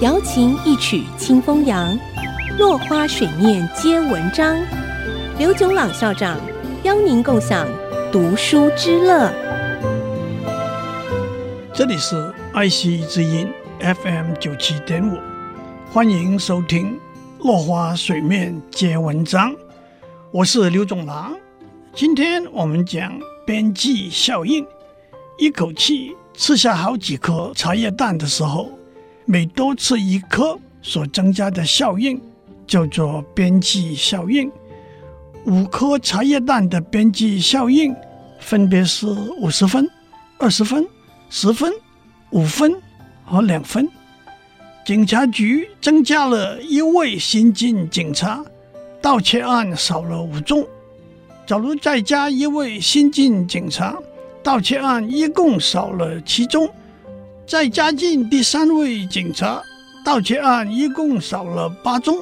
瑶琴一曲清风扬，落花水面皆文章。刘炯朗校长邀您共享读书之乐。这里是爱惜之音 FM 九七点五，欢迎收听《落花水面皆文章》。我是刘炯朗，今天我们讲边际效应。一口气吃下好几颗茶叶蛋的时候。每多吃一颗所增加的效应叫做边际效应。五颗茶叶蛋的边际效应分别是五十分、二十分、十分、五分和两分。警察局增加了一位新进警察，盗窃案少了五宗。假如再加一位新进警察，盗窃案一共少了七宗。再加进第三位警察，盗窃案一共少了八宗，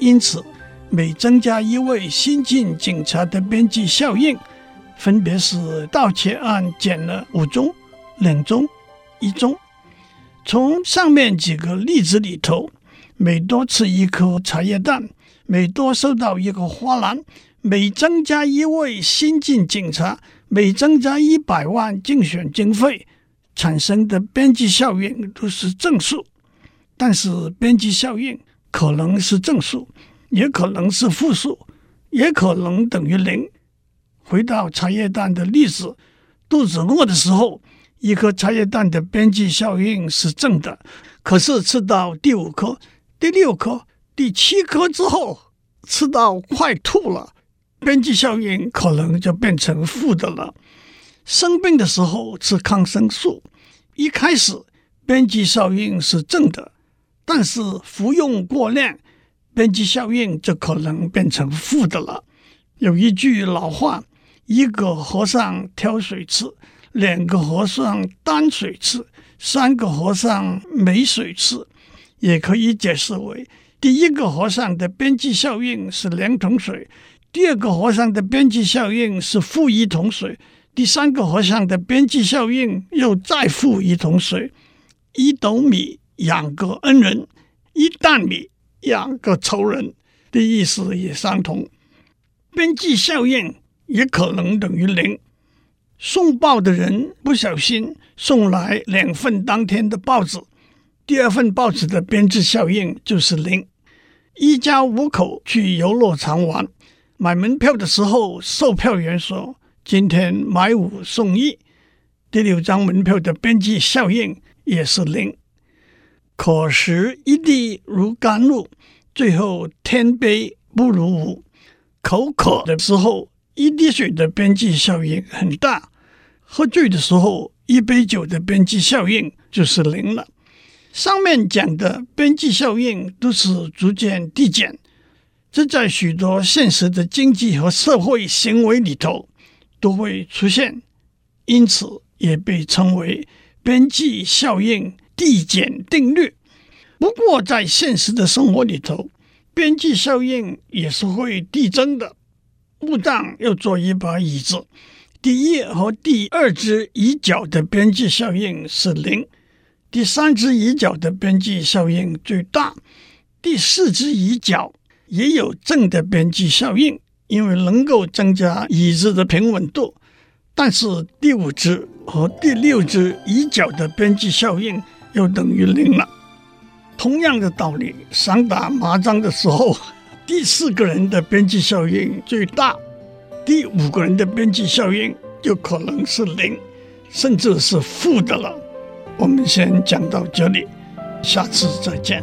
因此每增加一位新进警察的边际效应，分别是盗窃案减了五宗、两宗、一宗。从上面几个例子里头，每多吃一颗茶叶蛋，每多收到一个花篮，每增加一位新进警察，每增加一百万竞选经费。产生的边际效应都是正数，但是边际效应可能是正数，也可能是负数，也可能等于零。回到茶叶蛋的例子，肚子饿的时候，一颗茶叶蛋的边际效应是正的，可是吃到第五颗、第六颗、第七颗之后，吃到快吐了，边际效应可能就变成负的了。生病的时候吃抗生素，一开始边际效应是正的，但是服用过量，边际效应就可能变成负的了。有一句老话：“一个和尚挑水吃，两个和尚担水吃，三个和尚没水吃。”也可以解释为：第一个和尚的边际效应是两桶水，第二个和尚的边际效应是负一桶水。第三个和尚的边际效应又再负一桶水，一斗米养个恩人，一担米养个仇人的意思也相同。边际效应也可能等于零。送报的人不小心送来两份当天的报纸，第二份报纸的边际效应就是零。一家五口去游乐场玩，买门票的时候，售票员说。今天买五送一，第六张门票的边际效应也是零。可食一滴如甘露，最后天杯不如无。口渴的时候，一滴水的边际效应很大；喝醉的时候，一杯酒的边际效应就是零了。上面讲的边际效应都是逐渐递减，这在许多现实的经济和社会行为里头。都会出现，因此也被称为边际效应递减定律。不过，在现实的生活里头，边际效应也是会递增的。木匠要做一把椅子，第一和第二只椅脚的边际效应是零，第三只椅脚的边际效应最大，第四只椅脚也有正的边际效应。因为能够增加椅子的平稳度，但是第五只和第六只椅脚的边际效应又等于零了。同样的道理，想打麻将的时候，第四个人的边际效应最大，第五个人的边际效应就可能是零，甚至是负的了。我们先讲到这里，下次再见。